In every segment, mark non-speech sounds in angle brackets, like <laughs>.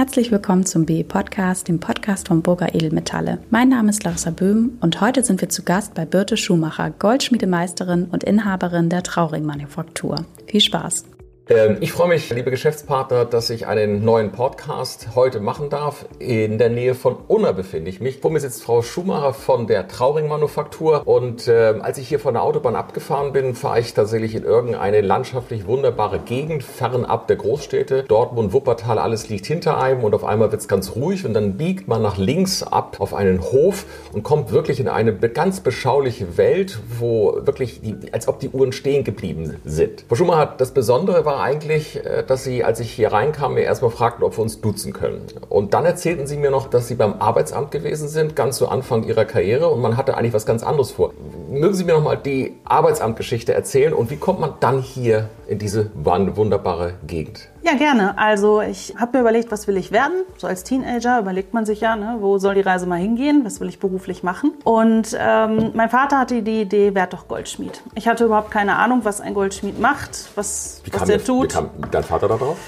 Herzlich willkommen zum BE Podcast, dem Podcast von Burger Edelmetalle. Mein Name ist Larissa Böhm und heute sind wir zu Gast bei Birte Schumacher, Goldschmiedemeisterin und Inhaberin der Trauring Manufaktur. Viel Spaß! Ähm, ich freue mich, liebe Geschäftspartner, dass ich einen neuen Podcast heute machen darf. In der Nähe von Unna befinde ich mich. Vor mir sitzt Frau Schumacher von der Trauring Manufaktur. Und äh, als ich hier von der Autobahn abgefahren bin, fahre ich tatsächlich in irgendeine landschaftlich wunderbare Gegend, fernab der Großstädte. Dortmund, Wuppertal, alles liegt hinter einem und auf einmal wird es ganz ruhig und dann biegt man nach links ab auf einen Hof und kommt wirklich in eine ganz beschauliche Welt, wo wirklich, die, als ob die Uhren stehen geblieben sind. Frau Schumacher, das Besondere war eigentlich, äh, dass Sie, als ich hier reinkam, mir erstmal fragten, ob wir uns duzen können. Und dann erzählten Sie mir noch, dass Sie beim Arbeitsamt gewesen sind, ganz zu Anfang Ihrer Karriere und man hatte eigentlich was ganz anderes vor. Mögen Sie mir noch mal die Arbeitsamtgeschichte erzählen und wie kommt man dann hier in diese wunderbare Gegend? Ja, gerne. Also ich habe mir überlegt, was will ich werden? So als Teenager überlegt man sich ja, ne, wo soll die Reise mal hingehen? Was will ich beruflich machen? Und ähm, mein Vater hatte die Idee, werd doch Goldschmied. Ich hatte überhaupt keine Ahnung, was ein Goldschmied macht, was, was der tut. Wie kam dein Vater da drauf?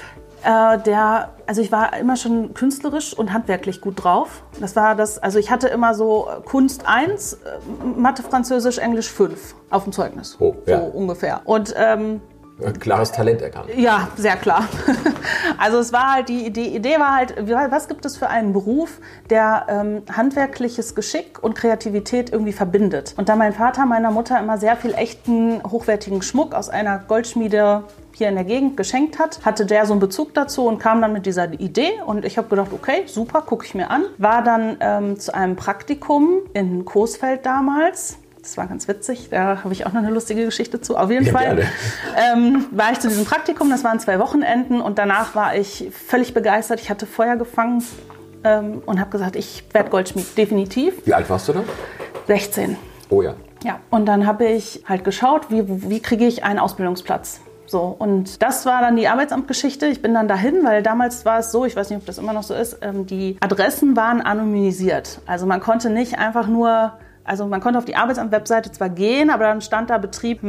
Äh, der, also ich war immer schon künstlerisch und handwerklich gut drauf. Das war das, also ich hatte immer so Kunst 1, äh, Mathe, Französisch, Englisch 5 auf dem Zeugnis. Oh, ja. So ungefähr. Und ähm, klares Talent erkannt. Ja, sehr klar. <laughs> Also es war halt die Idee, Idee war halt, was gibt es für einen Beruf, der ähm, handwerkliches Geschick und Kreativität irgendwie verbindet? Und da mein Vater meiner Mutter immer sehr viel echten, hochwertigen Schmuck aus einer Goldschmiede hier in der Gegend geschenkt hat, hatte der so einen Bezug dazu und kam dann mit dieser Idee und ich habe gedacht, okay, super, gucke ich mir an. War dann ähm, zu einem Praktikum in Coesfeld damals das war ganz witzig. Da habe ich auch noch eine lustige Geschichte zu. Auf jeden ja, Fall ähm, war ich zu diesem Praktikum. Das waren zwei Wochenenden und danach war ich völlig begeistert. Ich hatte Feuer gefangen ähm, und habe gesagt, ich werde Goldschmied, definitiv. Wie alt warst du da? 16. Oh ja. Ja, und dann habe ich halt geschaut, wie, wie kriege ich einen Ausbildungsplatz. So, und das war dann die Arbeitsamtgeschichte. Ich bin dann dahin, weil damals war es so, ich weiß nicht, ob das immer noch so ist, ähm, die Adressen waren anonymisiert. Also man konnte nicht einfach nur also man konnte auf die Arbeitsamt-Webseite zwar gehen, aber dann stand da Betrieb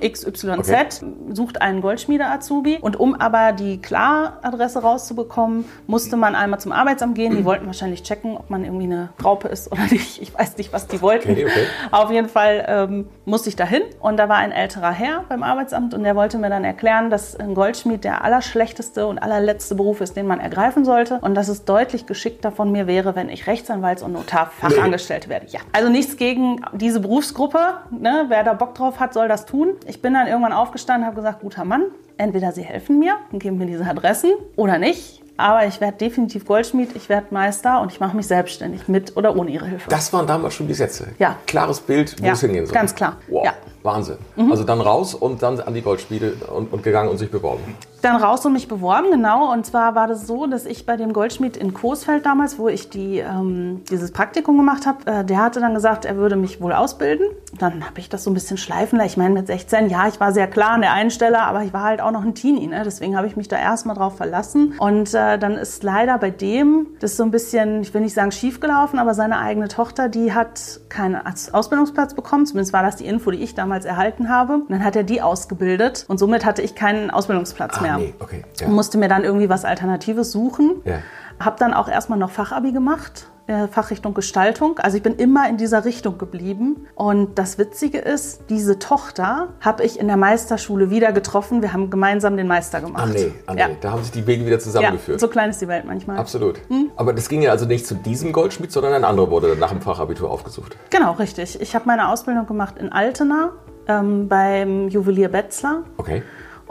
XYZ, okay. sucht einen Goldschmiede-Azubi. Und um aber die Klar-Adresse rauszubekommen, musste man einmal zum Arbeitsamt gehen. Die wollten wahrscheinlich checken, ob man irgendwie eine Raupe ist oder nicht. Ich weiß nicht, was die wollten. Okay, okay. Auf jeden Fall ähm, musste ich dahin und da war ein älterer Herr beim Arbeitsamt und der wollte mir dann erklären, dass ein Goldschmied der allerschlechteste und allerletzte Beruf ist, den man ergreifen sollte und dass es deutlich geschickter von mir wäre, wenn ich Rechtsanwalts- und Notarfachangestellt nee. werde. Ja, also nichts gegen diese Berufsgruppe. Ne? Wer da Bock drauf hat, soll das tun. Ich bin dann irgendwann aufgestanden und habe gesagt, guter Mann, entweder Sie helfen mir und geben mir diese Adressen oder nicht. Aber ich werde definitiv Goldschmied, ich werde Meister und ich mache mich selbstständig mit oder ohne Ihre Hilfe. Das waren damals schon die Sätze. Ja. Klares Bild, wo ja, es hingehen soll. Ganz klar. Wow. Ja. Wahnsinn. Mhm. Also dann raus und dann an die Goldschmiede und, und, gegangen und sich beworben. Dann raus und mich beworben, genau. Und zwar war das so, dass ich bei dem Goldschmied in Coesfeld damals, wo ich die, ähm, dieses Praktikum gemacht habe, äh, der hatte dann gesagt, er würde mich wohl ausbilden. Dann habe ich das so ein bisschen schleifen lassen. Ich meine, mit 16, ja, ich war sehr klar an der einen Stelle, aber ich war halt auch noch ein Teenie. Ne? Deswegen habe ich mich da erstmal drauf verlassen. Und äh, dann ist leider bei dem das so ein bisschen, ich will nicht sagen schief gelaufen, aber seine eigene Tochter, die hat keinen Ausbildungsplatz bekommen. Zumindest war das die Info, die ich damals erhalten habe. Und dann hat er die ausgebildet und somit hatte ich keinen Ausbildungsplatz ah, mehr. Nee. Okay. Ja. Musste mir dann irgendwie was Alternatives suchen. Ja. Habe dann auch erstmal noch Fachabi gemacht, äh, Fachrichtung Gestaltung. Also ich bin immer in dieser Richtung geblieben. Und das Witzige ist, diese Tochter habe ich in der Meisterschule wieder getroffen. Wir haben gemeinsam den Meister gemacht. Ah nee, ah, nee. Ja. da haben sich die Wege wieder zusammengeführt. Ja, so klein ist die Welt manchmal. Absolut. Hm? Aber das ging ja also nicht zu diesem Goldschmied, sondern ein anderer wurde nach dem Fachabitur aufgesucht. Genau, richtig. Ich habe meine Ausbildung gemacht in Altena ähm, beim Juwelier Betzler. Okay.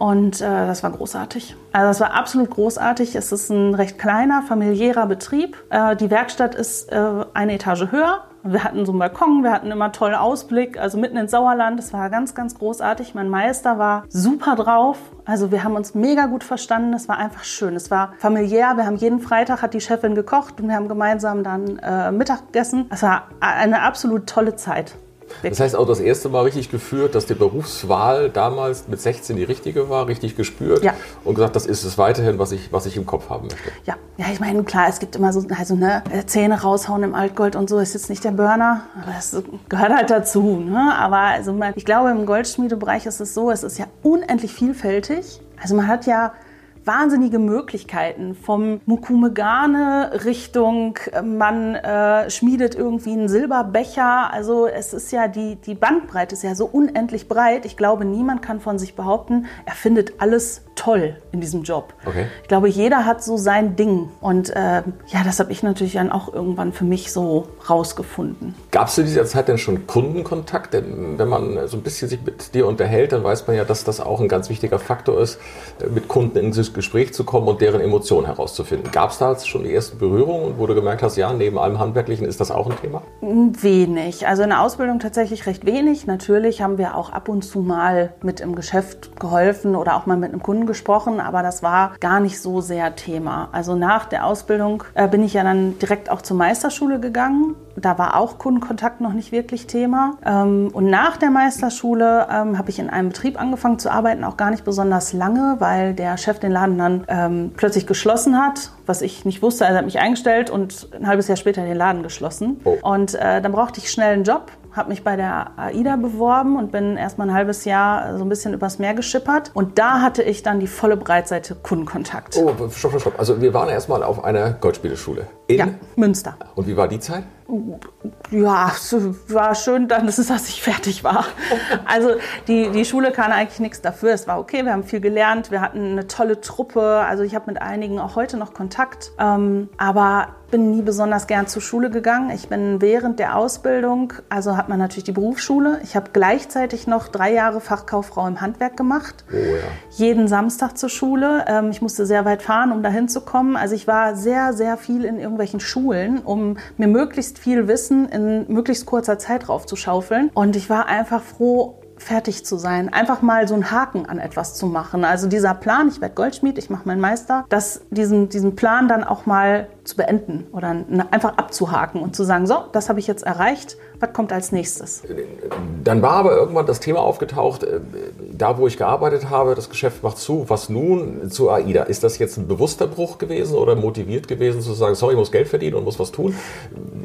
Und äh, das war großartig. Also das war absolut großartig. Es ist ein recht kleiner, familiärer Betrieb. Äh, die Werkstatt ist äh, eine Etage höher. Wir hatten so einen Balkon, wir hatten immer tollen Ausblick, also mitten ins Sauerland. Das war ganz, ganz großartig. Mein Meister war super drauf. Also wir haben uns mega gut verstanden. Es war einfach schön. Es war familiär. Wir haben jeden Freitag hat die Chefin gekocht und wir haben gemeinsam dann äh, Mittag gegessen. Es war eine absolut tolle Zeit. Das heißt auch das erste Mal richtig geführt, dass die Berufswahl damals mit 16 die richtige war, richtig gespürt ja. und gesagt, das ist es weiterhin, was ich, was ich im Kopf haben möchte. Ja, ja ich meine, klar, es gibt immer so also, ne, Zähne raushauen im Altgold und so, ist jetzt nicht der Burner, aber das gehört halt dazu. Ne? Aber also, ich glaube, im Goldschmiedebereich ist es so, es ist ja unendlich vielfältig. Also man hat ja wahnsinnige Möglichkeiten. Vom Mukumegane Richtung, äh, man äh, schmiedet irgendwie einen Silberbecher. Also es ist ja, die, die Bandbreite ist ja so unendlich breit. Ich glaube, niemand kann von sich behaupten, er findet alles toll in diesem Job. Okay. Ich glaube, jeder hat so sein Ding. Und äh, ja, das habe ich natürlich dann auch irgendwann für mich so rausgefunden. Gab es in dieser Zeit denn schon Kundenkontakt? Denn wenn man so ein bisschen sich mit dir unterhält, dann weiß man ja, dass das auch ein ganz wichtiger Faktor ist, mit Kunden Gespräch zu kommen und deren Emotionen herauszufinden. Gab es da schon die ersten Berührungen, wo du gemerkt hast, ja, neben allem Handwerklichen ist das auch ein Thema? Wenig. Also in der Ausbildung tatsächlich recht wenig. Natürlich haben wir auch ab und zu mal mit im Geschäft geholfen oder auch mal mit einem Kunden gesprochen, aber das war gar nicht so sehr Thema. Also nach der Ausbildung äh, bin ich ja dann direkt auch zur Meisterschule gegangen. Da war auch Kundenkontakt noch nicht wirklich Thema. Ähm, und nach der Meisterschule ähm, habe ich in einem Betrieb angefangen zu arbeiten, auch gar nicht besonders lange, weil der Chef den Laden dann ähm, plötzlich geschlossen hat, was ich nicht wusste. Also er hat mich eingestellt und ein halbes Jahr später den Laden geschlossen. Oh. Und äh, dann brauchte ich schnell einen Job habe mich bei der AIDA beworben und bin erstmal ein halbes Jahr so ein bisschen übers Meer geschippert. Und da hatte ich dann die volle Breitseite Kundenkontakt. Oh, stopp, stopp, stopp. Also wir waren erstmal auf einer Goldspieleschule in Ja, Münster. Und wie war die Zeit? Ja, es war schön dann, dass es, dass ich fertig war. Also die, die Schule kann eigentlich nichts dafür. Es war okay, wir haben viel gelernt, wir hatten eine tolle Truppe. Also ich habe mit einigen auch heute noch Kontakt. Ähm, aber bin nie besonders gern zur Schule gegangen. Ich bin während der Ausbildung, also hat man natürlich die Berufsschule. Ich habe gleichzeitig noch drei Jahre Fachkauffrau im Handwerk gemacht. Oh ja. Jeden Samstag zur Schule. Ähm, ich musste sehr weit fahren, um dahin zu kommen. Also ich war sehr, sehr viel in irgendwelchen Schulen, um mir möglichst viel Wissen in möglichst kurzer Zeit draufzuschaufeln. Und ich war einfach froh, fertig zu sein, einfach mal so einen Haken an etwas zu machen. Also dieser Plan, ich werde Goldschmied, ich mache meinen Meister, dass diesen, diesen Plan dann auch mal zu beenden oder einfach abzuhaken und zu sagen, so, das habe ich jetzt erreicht, was kommt als nächstes? Dann war aber irgendwann das Thema aufgetaucht, äh, da wo ich gearbeitet habe, das Geschäft macht zu, was nun zu AIDA? Ist das jetzt ein bewusster Bruch gewesen oder motiviert gewesen zu sagen, sorry, ich muss Geld verdienen und muss was tun?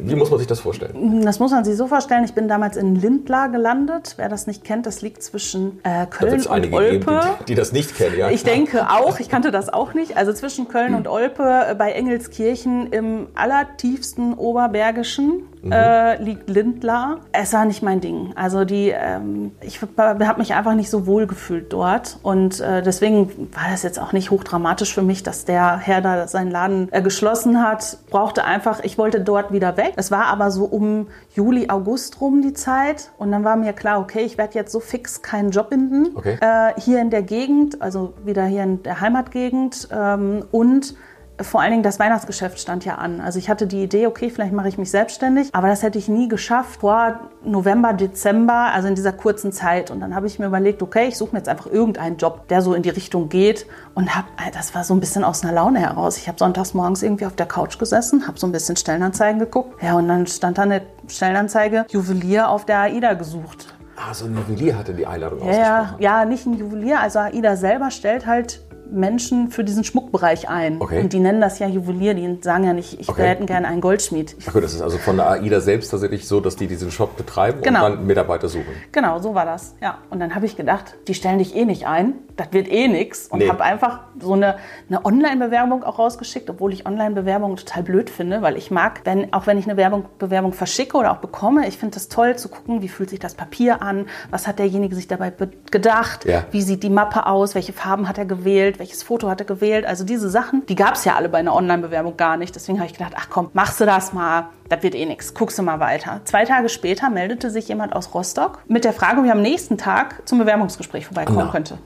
Wie muss man sich das vorstellen? Das muss man sich so vorstellen, ich bin damals in Lindlar gelandet. Wer das nicht kennt, das liegt zwischen äh, Da Köln es und Olpe. geben, die, die das nicht kennen. Ja, Ich denke auch, ich kannte das auch nicht. Also zwischen Köln und Olpe äh, bei Engelskirchen im allertiefsten Oberbergischen äh, liegt Lindlar. Es war nicht mein Ding. Also die, ähm, ich habe mich einfach nicht so wohl gefühlt dort und äh, deswegen war das jetzt auch nicht hochdramatisch für mich, dass der Herr da seinen Laden äh, geschlossen hat. Brauchte einfach, ich wollte dort wieder weg. Es war aber so um Juli, August rum die Zeit und dann war mir klar, okay, ich werde jetzt so fix keinen Job finden Okay. äh, hier in der Gegend, also wieder hier in der Heimatgegend ähm, und vor allen Dingen das Weihnachtsgeschäft stand ja an. Also ich hatte die Idee, okay, vielleicht mache ich mich selbstständig, aber das hätte ich nie geschafft vor November, Dezember, also in dieser kurzen Zeit. Und dann habe ich mir überlegt, okay, ich suche mir jetzt einfach irgendeinen Job, der so in die Richtung geht und habe, das war so ein bisschen aus einer Laune heraus. Ich habe sonntags morgens irgendwie auf der Couch gesessen, habe so ein bisschen Stellenanzeigen geguckt, ja und dann stand da eine Stellenanzeige Juwelier auf der AIDA gesucht. Ah, so ein Juwelier hatte die Einladung Ja, ja, ausgesprochen. ja, nicht ein Juwelier. Also AIDA selber stellt halt Menschen für diesen Schmuckbereich ein. Okay. Und die nennen das ja Juwelier, die sagen ja nicht, ich Okay. wir hätten gerne einen Goldschmied. Ach gut, das ist also von der AIDA selbst tatsächlich so, dass die diesen Shop betreiben Genau. und dann Mitarbeiter suchen. genau, so war das. Ja. Und dann habe ich gedacht, die stellen dich eh nicht ein, das wird eh nix. Und Nee. habe einfach so eine, eine Online-Bewerbung auch rausgeschickt, obwohl ich Online-Bewerbungen total blöd finde, weil ich mag, wenn, auch wenn ich eine Werbung, Bewerbung verschicke oder auch bekomme, ich finde das toll zu gucken, wie fühlt sich das Papier an, was hat derjenige sich dabei be- gedacht, Ja. wie sieht die Mappe aus, welche Farben hat er gewählt, welches Foto hat er gewählt. Also diese Sachen, die gab es ja alle bei einer Online-Bewerbung gar nicht. Deswegen habe ich gedacht, ach komm, machst du das mal, das wird eh nix, guckst du mal weiter. Zwei Tage später meldete sich jemand aus Rostock mit der Frage, ob ich am nächsten Tag zum Bewerbungsgespräch vorbeikommen Na. könnte.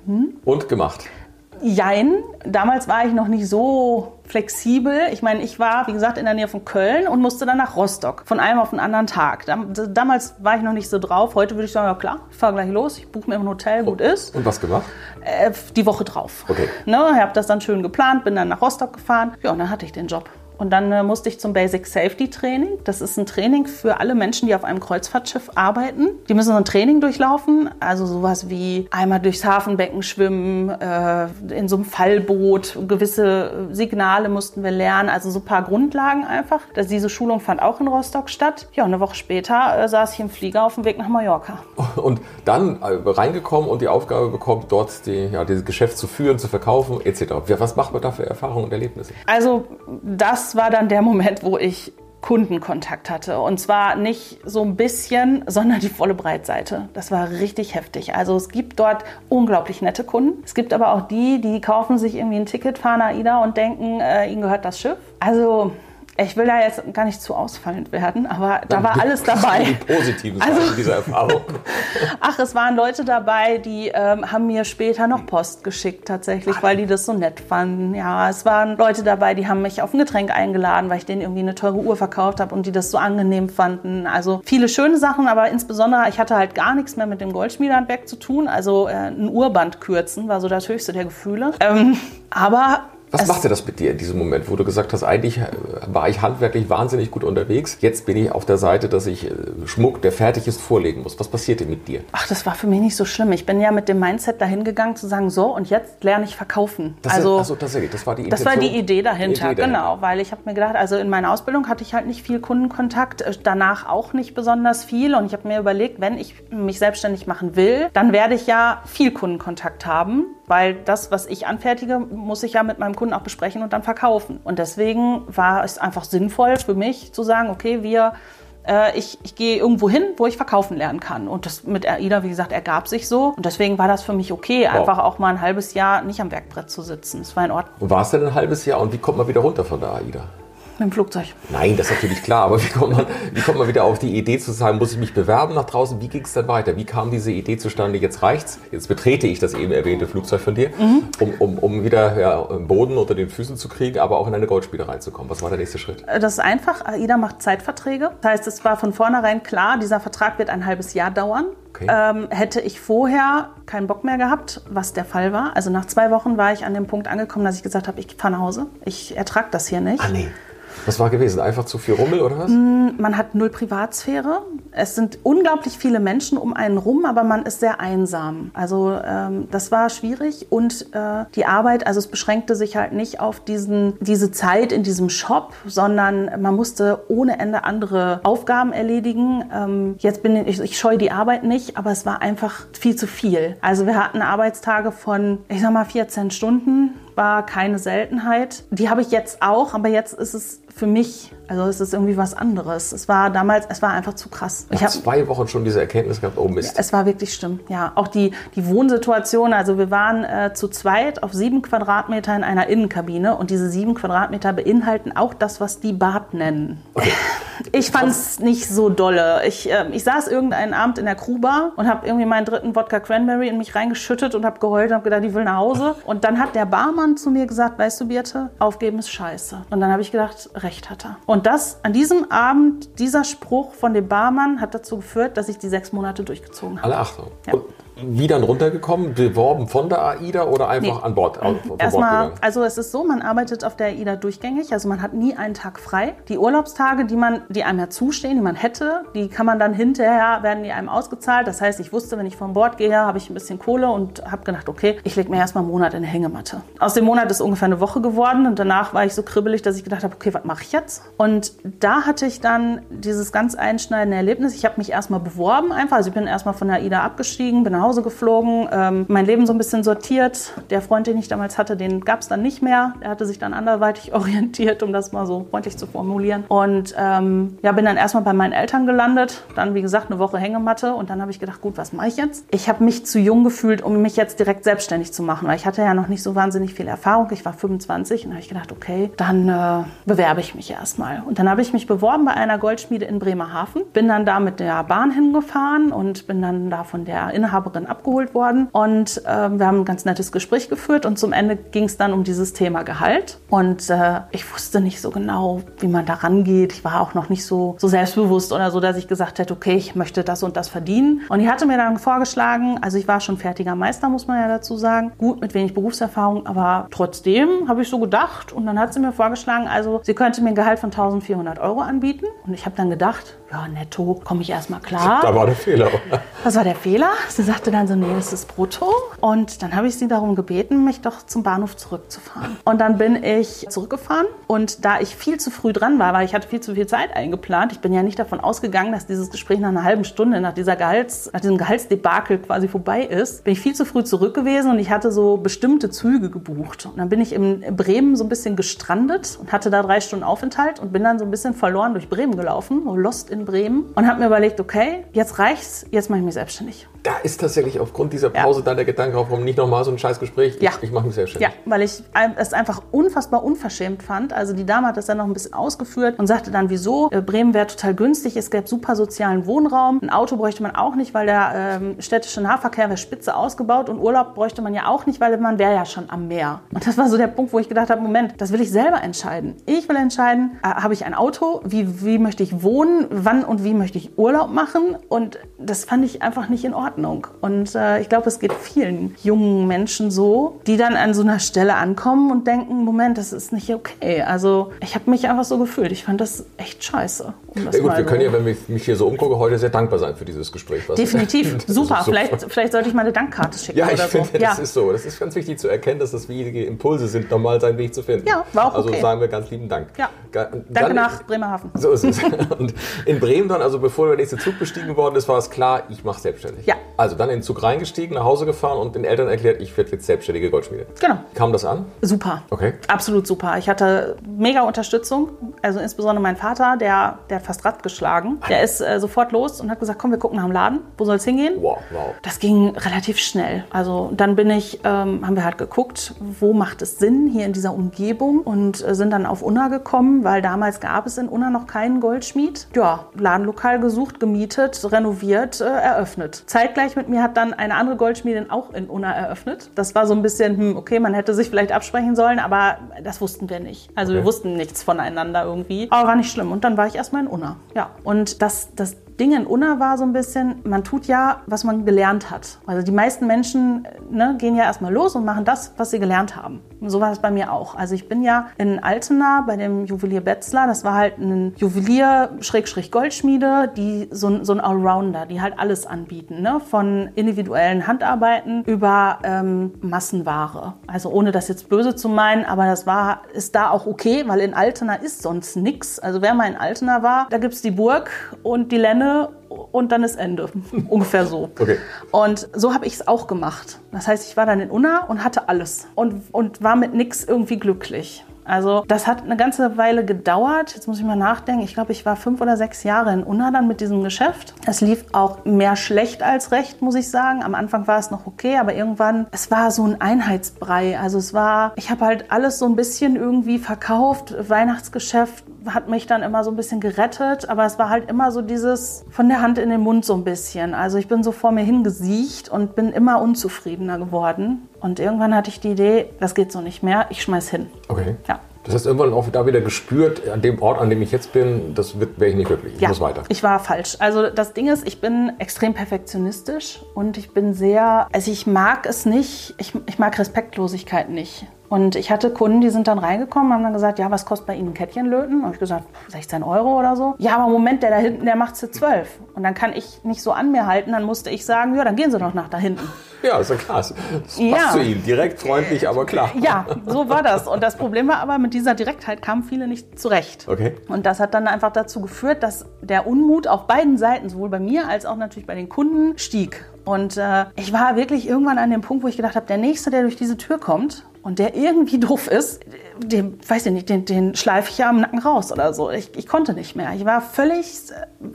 Und gemacht. Jein, damals war ich noch nicht so flexibel. Ich meine, ich war, wie gesagt, in der Nähe von Köln und musste dann nach Rostock von einem auf den anderen Tag. Dam- Damals war ich noch nicht so drauf. Heute würde ich sagen, ja klar, ich fahre gleich los, ich buche mir ein Hotel, gut ist. Und was gemacht? Äh, die Woche drauf. Okay. Ne, ich habe das dann schön geplant, bin dann nach Rostock gefahren. Ja, und dann hatte ich den Job. Und dann äh, musste ich zum Basic Safety Training. Das ist ein Training für alle Menschen, die auf einem Kreuzfahrtschiff arbeiten. Die müssen so ein Training durchlaufen. Also sowas wie einmal durchs Hafenbecken schwimmen, äh, in so einem Fallboot. Gewisse Signale mussten wir lernen. Also so ein paar Grundlagen einfach. Das, diese Schulung fand auch in Rostock statt. Ja, eine Woche später äh, saß ich im Flieger auf dem Weg nach Mallorca. <laughs> Und dann äh, reingekommen und die Aufgabe bekommen, dort die, ja, dieses Geschäft zu führen, zu verkaufen etc. Was macht man da für Erfahrungen und Erlebnisse? Also das war dann der Moment, wo ich Kundenkontakt hatte. Und zwar nicht so ein bisschen, sondern die volle Breitseite. Das war richtig heftig. Also es gibt dort unglaublich nette Kunden. Es gibt aber auch die, die kaufen sich irgendwie ein Ticket, fahren AIDA und denken, äh, ihnen gehört das Schiff. Also ich will da jetzt gar nicht zu ausfallend werden, aber da war alles dabei. Die positiven Seiten also, dieser Erfahrung. <laughs> Ach, es waren Leute dabei, die ähm, haben mir später noch Post geschickt tatsächlich, weil die das so nett fanden. Ja, es waren Leute dabei, die haben mich auf ein Getränk eingeladen, weil ich denen irgendwie eine teure Uhr verkauft habe und die das so angenehm fanden. Also viele schöne Sachen, aber insbesondere, ich hatte halt gar nichts mehr mit dem Goldschmiedehandwerk zu tun. Also äh, ein Urband kürzen war so das höchste der Gefühle. Ähm, aber was machte das mit dir in diesem Moment, wo du gesagt hast, eigentlich äh, war ich handwerklich wahnsinnig gut unterwegs, jetzt bin ich auf der Seite, dass ich äh, Schmuck, der fertig ist, vorlegen muss. Was passierte mit dir? Ach, das war für mich nicht so schlimm. Ich bin ja mit dem Mindset dahin gegangen zu sagen, so und jetzt lerne ich verkaufen. Das also, ist, achso, tatsächlich, das war die Intention? Das war die Idee dahinter, die Idee dahinter. genau. Weil ich habe mir gedacht, also in meiner Ausbildung hatte ich halt nicht viel Kundenkontakt, äh, danach auch nicht besonders viel und ich habe mir überlegt, wenn ich mich selbstständig machen will, dann werde ich ja viel Kundenkontakt haben weil das, was ich anfertige, muss ich ja mit meinem Kunden auch besprechen und dann verkaufen. Und deswegen war es einfach sinnvoll für mich zu sagen, okay, wir äh, ich, ich gehe irgendwo hin, wo ich verkaufen lernen kann. Und das mit AIDA, wie gesagt, ergab sich so. Und deswegen war das für mich okay, wow. einfach auch mal ein halbes Jahr nicht am Werkbrett zu sitzen. Das war in Ordnung. Und war es denn ein halbes Jahr? Und wie kommt man wieder runter von der AIDA? Mit dem Flugzeug. Nein, das ist natürlich klar, aber <laughs> wie kommt, man, wie kommt man wieder auf die Idee zu sagen, muss ich mich bewerben nach draußen? Wie ging es dann weiter? Wie kam diese Idee zustande, jetzt reicht's, jetzt betrete ich das eben erwähnte Flugzeug von dir, mhm. um, um, um wieder ja, Boden unter den Füßen zu kriegen, aber auch in eine Goldspiele reinzukommen? Was war der nächste Schritt? Das ist einfach, AIDA macht Zeitverträge. Das heißt, es war von vornherein klar, dieser Vertrag wird ein halbes Jahr dauern. Okay. Ähm, hätte ich vorher keinen Bock mehr gehabt, was der Fall war. Also nach zwei Wochen war ich an dem Punkt angekommen, dass ich gesagt habe, ich fahre nach Hause. Ich ertrage das hier nicht. Ah, nee. Was war gewesen? Einfach zu viel Rummel oder was? Mm, man hat null Privatsphäre. Es sind unglaublich viele Menschen um einen rum, aber man ist sehr einsam. Also ähm, das war schwierig und äh, die Arbeit, also es beschränkte sich halt nicht auf diesen, diese Zeit in diesem Shop, sondern man musste ohne Ende andere Aufgaben erledigen. Ähm, jetzt bin ich, ich scheue die Arbeit nicht, aber es war einfach viel zu viel. Also wir hatten Arbeitstage von, ich sag mal, 14 Stunden war keine Seltenheit. Die habe ich jetzt auch, aber jetzt ist es für mich, also es ist irgendwie was anderes. Es war damals, es war einfach zu krass. Ich habe zwei Wochen schon diese Erkenntnis gehabt, oh Mist. Es war wirklich schlimm, ja. Auch die, die Wohnsituation, also wir waren äh, zu zweit auf sieben Quadratmeter in einer Innenkabine und diese sieben Quadratmeter beinhalten auch das, was die Bad nennen. Okay. <laughs> Ich fand es nicht so dolle. Ich, äh, ich saß irgendeinen Abend in der Crewbar und habe irgendwie meinen dritten Wodka Cranberry in mich reingeschüttet und habe geheult und habe gedacht, ich will nach Hause. Und dann hat der Barmann zu mir gesagt, weißt du, Birte, aufgeben ist scheiße. Und dann habe ich gedacht, recht hat er. Und das an diesem Abend, dieser Spruch von dem Barmann hat dazu geführt, dass ich die sechs Monate durchgezogen habe. Alle Achtung. Ja wie dann runtergekommen? Beworben von der AIDA oder einfach nee. an Bord? Erstmal, also es ist so, man arbeitet auf der AIDA durchgängig, also man hat nie einen Tag frei. Die Urlaubstage, die man, die einem ja zustehen, die man hätte, die kann man dann hinterher, werden die einem ausgezahlt. Das heißt, ich wusste, wenn ich von Bord gehe, habe ich ein bisschen Kohle und habe gedacht, okay, ich lege mir erstmal einen Monat in eine Hängematte. Aus dem Monat ist ungefähr eine Woche geworden und danach war ich so kribbelig, dass ich gedacht habe, okay, was mache ich jetzt? Und da hatte ich dann dieses ganz einschneidende Erlebnis. Ich habe mich erstmal beworben einfach, also ich bin erstmal von der AIDA abgestiegen, bin nach Hause geflogen, ähm, mein Leben so ein bisschen sortiert. Der Freund, den ich damals hatte, den gab es dann nicht mehr. Er hatte sich dann anderweitig <laughs> orientiert, um das mal so freundlich zu formulieren. Und ähm, ja, bin dann erstmal bei meinen Eltern gelandet. Dann, wie gesagt, eine Woche Hängematte. Und dann habe ich gedacht, gut, was mache ich jetzt? Ich habe mich zu jung gefühlt, um mich jetzt direkt selbstständig zu machen, weil ich hatte ja noch nicht so wahnsinnig viel Erfahrung. Ich war 25 und habe ich gedacht, okay, dann äh, bewerbe ich mich erstmal. Und dann habe ich mich beworben bei einer Goldschmiede in Bremerhaven. Bin dann da mit der Bahn hingefahren und bin dann da von der Inhaberin Rennen abgeholt worden und äh, wir haben ein ganz nettes Gespräch geführt und zum Ende ging es dann um dieses Thema Gehalt. Und äh, ich wusste nicht so genau, wie man da rangeht. Ich war auch noch nicht so, so selbstbewusst oder so, dass ich gesagt hätte, okay, ich möchte das und das verdienen. Und die hatte mir dann vorgeschlagen, also ich war schon fertiger Meister, muss man ja dazu sagen, gut mit wenig Berufserfahrung, aber trotzdem habe ich so gedacht und dann hat sie mir vorgeschlagen, also sie könnte mir ein Gehalt von 1400 Euro anbieten. Und ich habe dann gedacht, ja, netto komme ich erstmal klar. Da war der Fehler. Das war der Fehler. Sie sagte dann so, nee, das ist brutto. Und dann habe ich sie darum gebeten, mich doch zum Bahnhof zurückzufahren. Und dann bin ich zurückgefahren. Und da ich viel zu früh dran war, weil ich hatte viel zu viel Zeit eingeplant, ich bin ja nicht davon ausgegangen, dass dieses Gespräch nach einer halben Stunde, nach, dieser Gehalts, nach diesem Gehaltsdebakel quasi vorbei ist, bin ich viel zu früh zurück gewesen und ich hatte so bestimmte Züge gebucht. Und dann bin ich in Bremen so ein bisschen gestrandet und hatte da drei Stunden Aufenthalt und bin dann so ein bisschen verloren durch Bremen gelaufen, lost in Bremen und habe mir überlegt, okay, jetzt reicht's, jetzt mache ich mich selbstständig. Da ist tatsächlich aufgrund dieser Pause ja. dann der Gedanke aufgekommen, nicht nochmal so ein scheiß Gespräch, ja. ich, ich mache mich selbstständig. Ja, weil ich es einfach unfassbar unverschämt fand. Also die Dame hat das dann noch ein bisschen ausgeführt und sagte dann, wieso, äh, Bremen wäre total günstig, es gäbe super sozialen Wohnraum, ein Auto bräuchte man auch nicht, weil der ähm, städtische Nahverkehr wäre spitze ausgebaut und Urlaub bräuchte man ja auch nicht, weil man wäre ja schon am Meer. Und das war so der Punkt, wo ich gedacht habe, Moment, das will ich selber entscheiden. Ich will entscheiden, äh, habe ich ein Auto, wie, wie möchte ich wohnen, wann und wie möchte ich Urlaub machen und das fand ich einfach nicht in Ordnung. Und und äh, ich glaube, es geht vielen jungen Menschen so, die dann an so einer Stelle ankommen und denken, Moment, das ist nicht okay. Also ich habe mich einfach so gefühlt. Ich fand das echt scheiße. Um ja, gut, wir können ja, wenn ich mich hier so umgucke, heute sehr dankbar sein für dieses Gespräch. Definitiv, <laughs> super. So vielleicht, vielleicht sollte ich mal eine Dankkarte schicken. Ja, ich finde, so. das ja. ist so. Das ist ganz wichtig zu erkennen, dass das wichtige Impulse sind, nochmal seinen Weg zu finden. Ja, war auch Also okay. sagen wir ganz lieben Dank. Ja. Dann, Danke nach Bremerhaven. So ist es. <laughs> Und in Bremen dann, also bevor der nächste Zug bestiegen worden ist, war es klar, ich mache selbstständig. Ja. Also dann in den Zug reingestiegen, nach Hause gefahren und den Eltern erklärt, ich werde jetzt selbstständige Goldschmiede. Genau. Kam das an? Super. Okay. Absolut super. Ich hatte mega Unterstützung. Also insbesondere mein Vater, der, der hat fast Rad geschlagen. Der ist äh, sofort los und hat gesagt, komm, wir gucken nach dem Laden. Wo soll es hingehen? Wow, wow. Das ging relativ schnell. Also dann bin ich, ähm, haben wir halt geguckt, wo macht es Sinn hier in dieser Umgebung und äh, sind dann auf Unna gekommen, weil damals gab es in Unna noch keinen Goldschmied. Ja, Ladenlokal gesucht, gemietet, renoviert, äh, eröffnet. Zeitgleich mit mir hat dann eine andere Goldschmied Schmiedin auch in Unna eröffnet. Das war so ein bisschen, hm, okay, man hätte sich vielleicht absprechen sollen, aber das wussten wir nicht. Also okay. wir wussten nichts voneinander irgendwie. Aber war nicht schlimm. Und dann war ich erstmal in Unna. Ja. Und das, das Ding in Unna war so ein bisschen, man tut ja, was man gelernt hat. Also die meisten Menschen ne, gehen ja erstmal los und machen das, was sie gelernt haben. Und so war es bei mir auch. Also ich bin ja in Altena bei dem Juwelier Betzler. Das war halt ein Juwelier, Schrägstrich Goldschmiede, die so, so ein Allrounder, die halt alles anbieten. Ne? Von individuellen Handarbeiten über ähm, Massenware. Also ohne das jetzt böse zu meinen, aber das war, ist da auch okay, weil in Altena ist sonst nichts. Also wer mal in Altena war, da gibt es die Burg und die Lenne und dann ist Ende. <laughs> Ungefähr so. Okay. Und so habe ich es auch gemacht. Das heißt, ich war dann in Unna und hatte alles und, und war mit nichts irgendwie glücklich. Also das hat eine ganze Weile gedauert. Jetzt muss ich mal nachdenken. Ich glaube, ich war fünf oder sechs Jahre in Unna dann mit diesem Geschäft. Es lief auch mehr schlecht als recht, muss ich sagen. Am Anfang war es noch okay, aber irgendwann, es war so ein Einheitsbrei. Also es war, ich habe halt alles so ein bisschen irgendwie verkauft. Weihnachtsgeschäft hat mich dann immer so ein bisschen gerettet, aber es war halt immer so dieses von der Hand in den Mund so ein bisschen. Also ich bin so vor mir hingesiecht und bin immer unzufriedener geworden. Und irgendwann hatte ich die Idee, das geht so nicht mehr, ich schmeiß hin. Okay. Ja. Das heißt, irgendwann auch da wieder gespürt, an dem Ort, an dem ich jetzt bin, das wäre ich nicht glücklich. Ich ja, muss weiter. Ich war falsch. Also das Ding ist, ich bin extrem perfektionistisch und ich bin sehr, also ich mag es nicht, ich, ich mag Respektlosigkeit nicht. Und ich hatte Kunden, die sind dann reingekommen, haben dann gesagt, ja, was kostet bei Ihnen ein Kettchen löten? Und ich gesagt, 16 Euro oder so. Ja, aber Moment, der da hinten, der macht für 12. Und dann kann ich nicht so an mir halten, dann musste ich sagen, ja, dann gehen Sie doch nach da hinten. Ja, ist ja klar. Das passt ja. zu Ihnen. Direkt, freundlich, aber klar. Ja, so war das. Und das Problem war aber, mit dieser Direktheit kamen viele nicht zurecht. Okay. Und das hat dann einfach dazu geführt, dass der Unmut auf beiden Seiten, sowohl bei mir als auch natürlich bei den Kunden, stieg. Und äh, ich war wirklich irgendwann an dem Punkt, wo ich gedacht habe, der Nächste, der durch diese Tür kommt, und der irgendwie doof ist, den, weiß ich nicht, den, den schleife ich ja am Nacken raus oder so. Ich, ich konnte nicht mehr. Ich war völlig,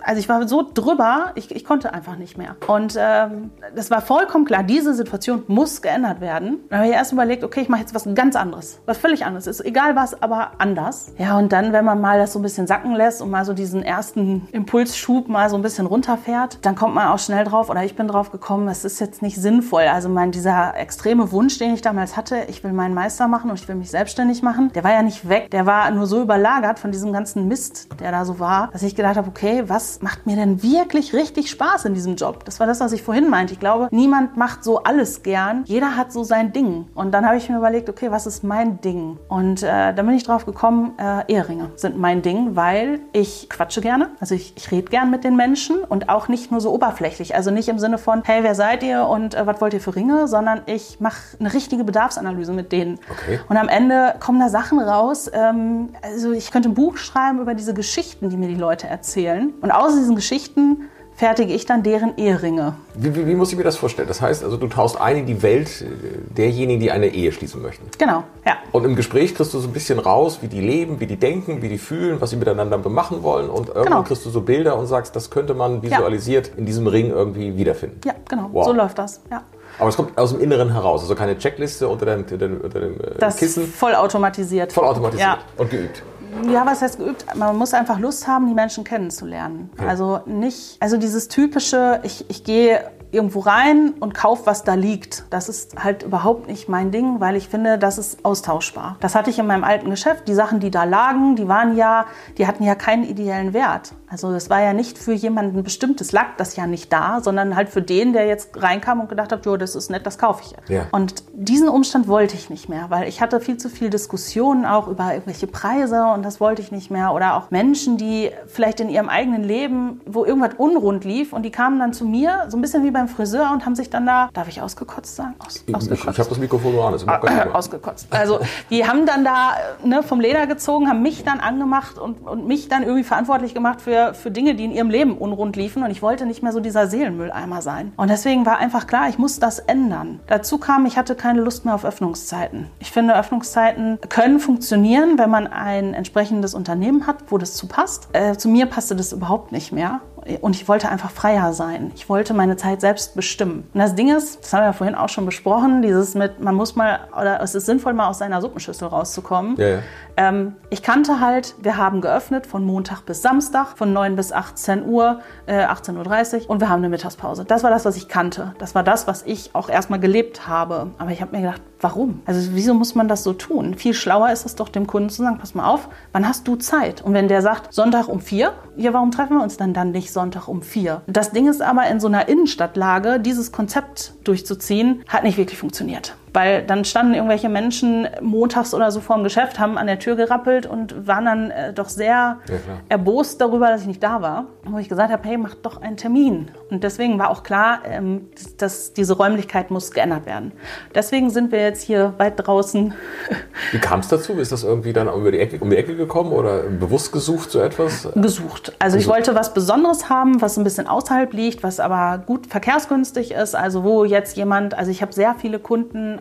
also ich war so drüber, ich, ich konnte einfach nicht mehr. Und ähm, das war vollkommen klar, diese Situation muss geändert werden. Dann habe ich erst überlegt, okay, ich mache jetzt was ganz anderes, was völlig anderes ist. Egal was, aber anders. Ja, und dann, wenn man mal das so ein bisschen sacken lässt und mal so diesen ersten Impulsschub mal so ein bisschen runterfährt, dann kommt man auch schnell drauf, oder ich bin drauf gekommen, es ist jetzt nicht sinnvoll. Also mein, dieser extreme Wunsch, den ich damals hatte, ich will meinen Meister machen und ich will mich selbstständig machen, der war ja nicht weg. Der war nur so überlagert von diesem ganzen Mist, der da so war, dass ich gedacht habe, okay, was macht mir denn wirklich richtig Spaß in diesem Job? Das war das, was ich vorhin meinte. Ich glaube, niemand macht so alles gern. Jeder hat so sein Ding. Und dann habe ich mir überlegt, okay, was ist mein Ding? Und äh, dann bin ich drauf gekommen, äh, Eheringe sind mein Ding, weil ich quatsche gerne. Also ich, ich rede gern mit den Menschen und auch nicht nur so oberflächlich. Also nicht im Sinne von, hey, wer seid ihr und äh, was wollt ihr für Ringe, sondern ich mache eine richtige Bedarfsanalyse mit denen. Okay. Und am Ende kommen da Sachen raus. Ähm, also ich könnte ein Buch schreiben über diese Geschichten, die mir die Leute erzählen. Und aus diesen Geschichten fertige ich dann deren Eheringe. Wie, wie, wie, muss ich mir das vorstellen? Das heißt, also du tauchst ein in die Welt derjenigen, die eine Ehe schließen möchten. Genau, ja. Und im Gespräch kriegst du so ein bisschen raus, wie die leben, wie die denken, wie die fühlen, was sie miteinander machen wollen. Und irgendwann genau. kriegst du so Bilder und sagst, das könnte man visualisiert ja. in diesem Ring irgendwie wiederfinden. Ja, genau. Wow. So läuft das, ja. Aber es kommt aus dem Inneren heraus, also keine Checkliste unter dem, unter dem, unter dem äh, das Kissen. Vollautomatisiert. Vollautomatisiert ja. und geübt. Ja, was heißt geübt? Man muss einfach Lust haben, die Menschen kennenzulernen. Ja. Also nicht, also dieses typische, ich, ich gehe irgendwo rein und kaufe, was da liegt. Das ist halt überhaupt nicht mein Ding, weil ich finde, das ist austauschbar. Das hatte ich in meinem alten Geschäft. Die Sachen, die da lagen, die waren ja, die hatten ja keinen ideellen Wert. Also es war ja nicht für jemanden bestimmtes lag das ja nicht da, sondern halt für den, der jetzt reinkam und gedacht hat, jo, das ist nett, das kaufe ich jetzt. Ja. Und diesen Umstand wollte ich nicht mehr, weil ich hatte viel zu viel Diskussionen auch über irgendwelche Preise und das wollte ich nicht mehr. Oder auch Menschen, die vielleicht in ihrem eigenen Leben, wo irgendwas unrund lief und die kamen dann zu mir, so ein bisschen wie beim Friseur und haben sich dann da, darf ich ausgekotzt sagen? Aus, ich ausgekotzt. ich habe das Mikrofon nur an. Das ah, ausgekotzt. Also die haben dann da ne, vom Leder gezogen, haben mich dann angemacht und, und mich dann irgendwie verantwortlich gemacht für für, Dinge, die in ihrem Leben unrund liefen. Und ich wollte nicht mehr so dieser Seelenmülleimer sein. Und deswegen war einfach klar, ich muss das ändern. Dazu kam, ich hatte keine Lust mehr auf Öffnungszeiten. Ich finde, Öffnungszeiten können funktionieren, wenn man ein entsprechendes Unternehmen hat, wo das zu passt. Äh, zu mir passte das überhaupt nicht mehr und ich wollte einfach freier sein. Ich wollte meine Zeit selbst bestimmen. Und das Ding ist, das haben wir ja vorhin auch schon besprochen, dieses mit, man muss mal, oder es ist sinnvoll, mal aus seiner Suppenschüssel rauszukommen. Ja, ja. Ähm, ich kannte halt, wir haben geöffnet von Montag bis Samstag, von 9 bis 18 Uhr, äh, 18.30 Uhr und wir haben eine Mittagspause. Das war das, was ich kannte. Das war das, was ich auch erstmal gelebt habe. Aber ich habe mir gedacht, warum? Also wieso muss man das so tun? Viel schlauer ist es doch, dem Kunden zu sagen, pass mal auf, wann hast du Zeit? Und wenn der sagt, Sonntag um vier, ja, warum treffen wir uns dann dann nicht Sonntag um vier? Das Ding ist aber, in so einer Innenstadtlage dieses Konzept durchzuziehen, hat nicht wirklich funktioniert. Weil dann standen irgendwelche Menschen montags oder so vor dem Geschäft, haben an der Tür gerappelt und waren dann äh, doch sehr ja, erbost darüber, dass ich nicht da war. Wo ich gesagt habe, hey, mach doch einen Termin. Und deswegen war auch klar, ähm, dass diese Räumlichkeit muss geändert werden. Deswegen sind wir jetzt hier weit draußen. <laughs> Wie kam es dazu? Ist das irgendwie dann über die Ecke, um die Ecke gekommen oder bewusst gesucht so etwas? Gesucht. Also gesucht. ich wollte was Besonderes haben, was ein bisschen außerhalb liegt, was aber gut verkehrsgünstig ist. Also wo jetzt jemand, also ich habe sehr viele Kunden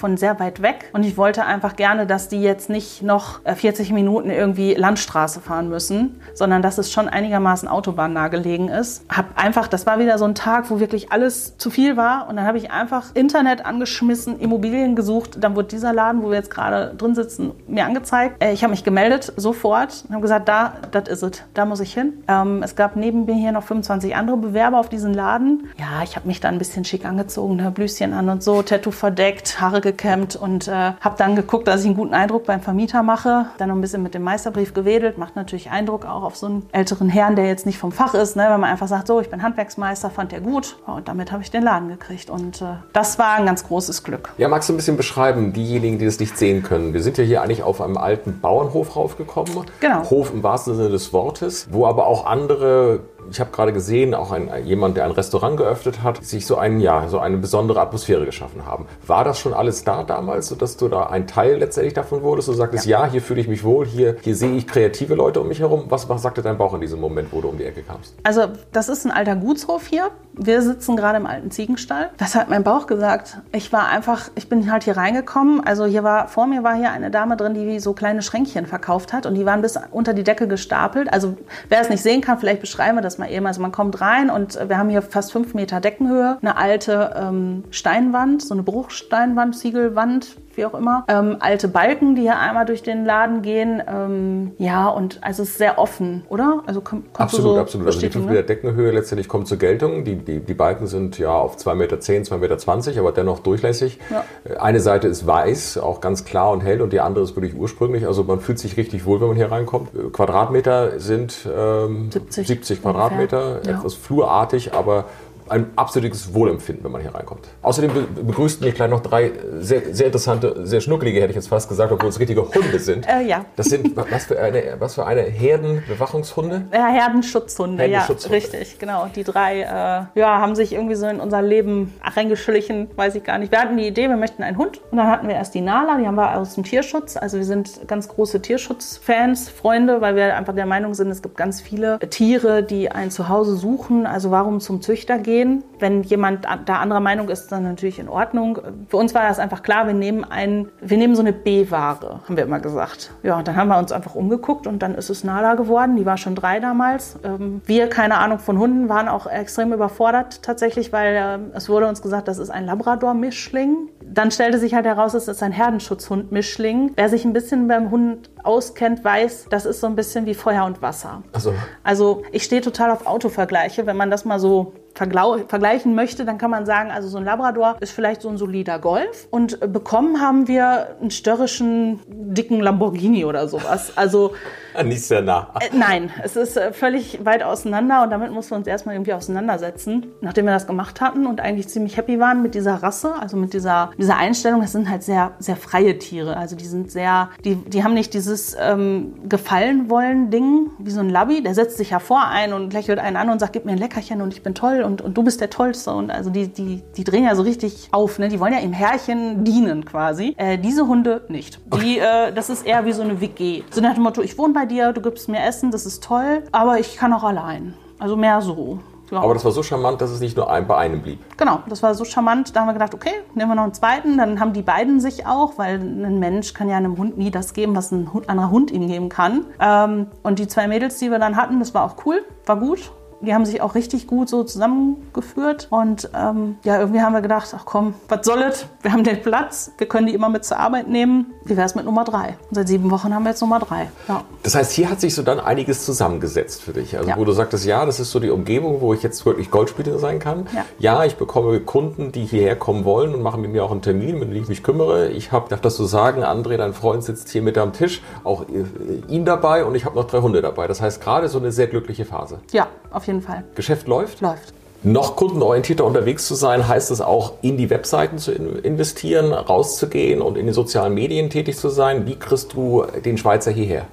von sehr weit weg. Und ich wollte einfach gerne, dass die jetzt nicht noch 40 äh, Minuten irgendwie Landstraße fahren müssen, sondern dass es schon einigermaßen autobahnnah gelegen ist. Hab einfach, das war wieder so ein Tag, wo wirklich alles zu viel war. Und dann habe ich einfach Internet angeschmissen, Immobilien gesucht. Dann wurde dieser Laden, wo wir jetzt gerade drin sitzen, mir angezeigt. Äh, ich habe mich gemeldet sofort und habe gesagt, da, das ist es, da muss ich hin. Ähm, es gab neben mir hier noch 25 andere Bewerber auf diesen Laden. Ja, ich habe mich da ein bisschen schick angezogen, ne, Blüschen an und so, Tattoo verdeckt, Haare gekämmt und äh, habe dann geguckt, dass ich einen guten Eindruck beim Vermieter mache. Dann noch ein bisschen mit dem Meisterbrief gewedelt. Macht natürlich Eindruck auch auf so einen älteren Herrn, der jetzt nicht vom Fach ist. Ne? Wenn man einfach sagt, so, ich bin Handwerksmeister, fand der gut. Und damit habe ich den Laden gekriegt. Und äh, das war ein ganz großes Glück. Ja, magst du ein bisschen beschreiben, diejenigen, die das nicht sehen können? Wir sind ja hier eigentlich auf einem alten Bauernhof raufgekommen. Genau. Hof im wahrsten Sinne des Wortes, wo aber auch andere ich habe gerade gesehen, auch ein, jemand, der ein Restaurant geöffnet hat, sich so, ein, ja, so eine besondere Atmosphäre geschaffen haben. War das schon alles da damals, sodass du da ein Teil letztendlich davon wurdest? Du sagtest, ja, ja hier fühle ich mich wohl, hier, hier sehe ich kreative Leute um mich herum. Was, was sagte dein Bauch in diesem Moment, wo du um die Ecke kamst? Also das ist ein alter Gutshof hier. Wir sitzen gerade im alten Ziegenstall. Das hat mein Bauch gesagt. Ich war einfach, ich bin halt hier reingekommen. Also hier war, vor mir war hier eine Dame drin, die so kleine Schränkchen verkauft hat und die waren bis unter die Decke gestapelt. Also wer es nicht sehen kann, vielleicht beschreiben wir das mal eben. Also man kommt rein und wir haben hier fast fünf Meter Deckenhöhe, eine alte ähm, Steinwand, so eine Bruchsteinwand, Ziegelwand, wie auch immer. Ähm, alte Balken, die hier einmal durch den Laden gehen. Ähm, ja, und also es ist sehr offen, oder? Also komm, absolut, so absolut. Also die 5 Meter Deckenhöhe letztendlich kommt zur Geltung. Die, die, die Balken sind ja auf 2,10 Meter, 2,20 Meter, aber dennoch durchlässig. Ja. Eine Seite ist weiß, auch ganz klar und hell, und die andere ist wirklich ursprünglich. Also man fühlt sich richtig wohl, wenn man hier reinkommt. Quadratmeter sind ähm, 70, 70 Quadratmeter, ja. etwas flurartig, aber ein absolutes Wohlempfinden, wenn man hier reinkommt. Außerdem begrüßten mich gleich noch drei sehr, sehr interessante, sehr schnuckelige, hätte ich jetzt fast gesagt, obwohl es richtige Hunde sind. Äh, ja. Das sind, was für eine, was für eine Herdenbewachungshunde? Ja, Herdenschutzhunde, Herdenschutzhunde. ja, richtig, genau. Die drei, äh, ja, haben sich irgendwie so in unser Leben reingeschlichen, weiß ich gar nicht. Wir hatten die Idee, wir möchten einen Hund und dann hatten wir erst die Nala, die haben wir aus dem Tierschutz. Also wir sind ganz große Tierschutzfans, Freunde, weil wir einfach der Meinung sind, es gibt ganz viele Tiere, die ein Zuhause suchen. Also warum zum Züchter gehen? Gehen. Wenn jemand da anderer Meinung ist, dann natürlich in Ordnung. Für uns war das einfach klar, wir nehmen ein, wir nehmen so eine B-Ware, haben wir immer gesagt. Ja, dann haben wir uns einfach umgeguckt und dann ist es Nala geworden. Die war schon drei damals. Ähm, wir, keine Ahnung von Hunden, waren auch extrem überfordert tatsächlich, weil ähm, es wurde uns gesagt, das ist ein Labrador-Mischling. Dann stellte sich halt heraus, es ist ein Herdenschutzhund-Mischling. Wer sich ein bisschen beim Hund auskennt, weiß, das ist so ein bisschen wie Feuer und Wasser. Also, also ich stehe total auf Autovergleiche, wenn man das mal so vergleichen möchte, dann kann man sagen, also so ein Labrador ist vielleicht so ein solider Golf und bekommen haben wir einen störrischen, dicken Lamborghini oder sowas. Also <laughs> nicht sehr nah. Äh, nein, es ist äh, völlig weit auseinander und damit mussten wir uns erstmal irgendwie auseinandersetzen. Nachdem wir das gemacht hatten und eigentlich ziemlich happy waren mit dieser Rasse, also mit dieser, dieser Einstellung, das sind halt sehr, sehr freie Tiere. Also die sind sehr, die, die haben nicht dieses ähm, Gefallen wollen Ding wie so ein Labby, der setzt sich hervor ein und lächelt einen an und sagt, gib mir ein Leckerchen und ich bin toll und, und du bist der Tollste. Und also die, die, die drehen ja so richtig auf, ne? Die wollen ja im Herrchen dienen quasi. Äh, diese Hunde nicht. Die, äh, das ist eher wie so eine WG. So nach dem Motto, ich wohne bei dir, du gibst mir Essen, das ist toll, aber ich kann auch allein. Also mehr so. Ja. Aber das war so charmant, dass es nicht nur ein, bei einem blieb. Genau, das war so charmant. Da haben wir gedacht, okay, nehmen wir noch einen zweiten. Dann haben die beiden sich auch, weil ein Mensch kann ja einem Hund nie das geben, was ein anderer Hund ihm geben kann. Ähm, und die zwei Mädels, die wir dann hatten, das war auch cool, war gut die haben sich auch richtig gut so zusammengeführt. Und ähm, ja, irgendwie haben wir gedacht, ach komm, was soll es? Wir haben den Platz, wir können die immer mit zur Arbeit nehmen. Wie wäre es mit Nummer drei? Und seit sieben Wochen haben wir jetzt Nummer drei. Ja. Das heißt, hier hat sich so dann einiges zusammengesetzt für dich. Also ja. wo du sagtest, ja, das ist so die Umgebung, wo ich jetzt wirklich Goldspieler sein kann. Ja. ja, ich bekomme Kunden, die hierher kommen wollen und machen mit mir auch einen Termin, mit dem ich mich kümmere. Ich habe, darf das so sagen, André, dein Freund sitzt hier mit am Tisch, auch äh, ihn dabei und ich habe noch drei Hunde dabei. Das heißt, gerade so eine sehr glückliche Phase. Ja, auf jeden jeden Fall. Geschäft läuft? Läuft. Noch kundenorientierter unterwegs zu sein, heißt es auch, in die Webseiten zu investieren, rauszugehen und in den sozialen Medien tätig zu sein. Wie kriegst du den Schweizer hierher?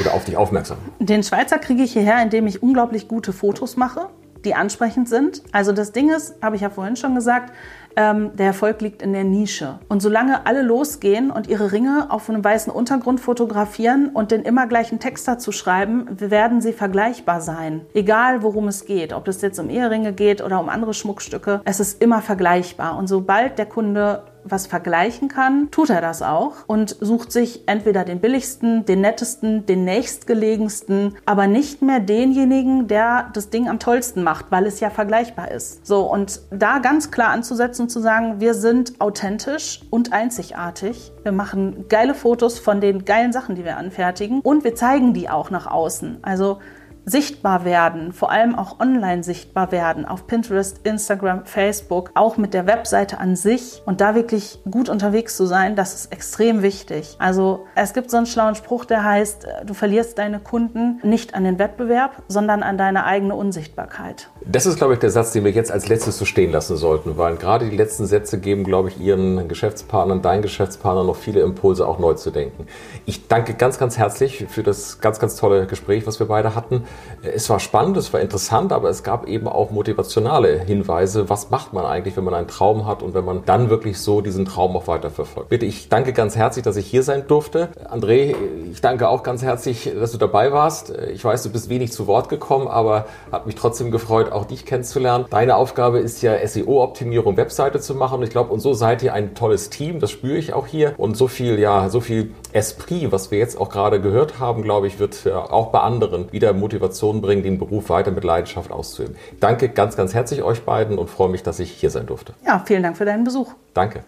Oder auf dich aufmerksam? Den Schweizer kriege ich hierher, indem ich unglaublich gute Fotos mache, die ansprechend sind. Also das Ding ist, habe ich ja vorhin schon gesagt, ähm, der Erfolg liegt in der Nische. Und solange alle losgehen und ihre Ringe auf einem weißen Untergrund fotografieren und den immer gleichen Text dazu schreiben, werden sie vergleichbar sein. Egal worum es geht, ob es jetzt um Eheringe geht oder um andere Schmuckstücke, es ist immer vergleichbar. Und sobald der Kunde was vergleichen kann, tut er das auch und sucht sich entweder den billigsten, den nettesten, den nächstgelegensten, aber nicht mehr denjenigen, der das Ding am tollsten macht, weil es ja vergleichbar ist. So, und da ganz klar anzusetzen und zu sagen, wir sind authentisch und einzigartig. Wir machen geile Fotos von den geilen Sachen, die wir anfertigen und wir zeigen die auch nach außen. Also sichtbar werden, vor allem auch online sichtbar werden, auf Pinterest, Instagram, Facebook, auch mit der Webseite an sich und da wirklich gut unterwegs zu sein, das ist extrem wichtig. Also es gibt so einen schlauen Spruch, der heißt, äh, du verlierst deine Kunden nicht an den Wettbewerb, sondern an deine eigene Unsichtbarkeit. Das ist, glaube ich, der Satz, den wir jetzt als letztes so stehen lassen sollten, weil gerade die letzten Sätze geben, glaube ich, Ihren Geschäftspartnern, deinen Geschäftspartnern noch viele Impulse, auch neu zu denken. Ich danke ganz, ganz herzlich für das ganz, ganz tolle Gespräch, was wir beide hatten. Es war spannend, es war interessant, aber es gab eben auch motivationale Hinweise. Was macht man eigentlich, wenn man einen Traum hat und wenn man dann wirklich so diesen Traum auch weiterverfolgt? Bitte, ich danke ganz herzlich, dass ich hier sein durfte. André, ich danke auch ganz herzlich, dass du dabei warst. Ich weiß, du bist wenig zu Wort gekommen, aber hat mich trotzdem gefreut, auch dich kennenzulernen. Deine Aufgabe ist ja SEO-Optimierung, Webseite zu machen. Und ich glaube, und so seid ihr ein tolles Team. Das spüre ich auch hier. Und so viel, ja, so viel Esprit, was wir jetzt auch gerade gehört haben, glaube ich, wird ja auch bei anderen wieder Motivation bringen, den Beruf weiter mit Leidenschaft auszuüben. Danke ganz, ganz herzlich euch beiden und freue mich, dass ich hier sein durfte. Ja, vielen Dank für deinen Besuch. Danke.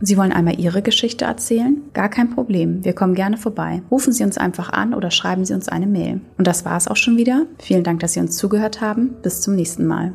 Sie wollen einmal Ihre Geschichte erzählen? Gar kein Problem. Wir kommen gerne vorbei. Rufen Sie uns einfach an oder schreiben Sie uns eine Mail. Und das war es auch schon wieder. Vielen Dank, dass Sie uns zugehört haben. Bis zum nächsten Mal.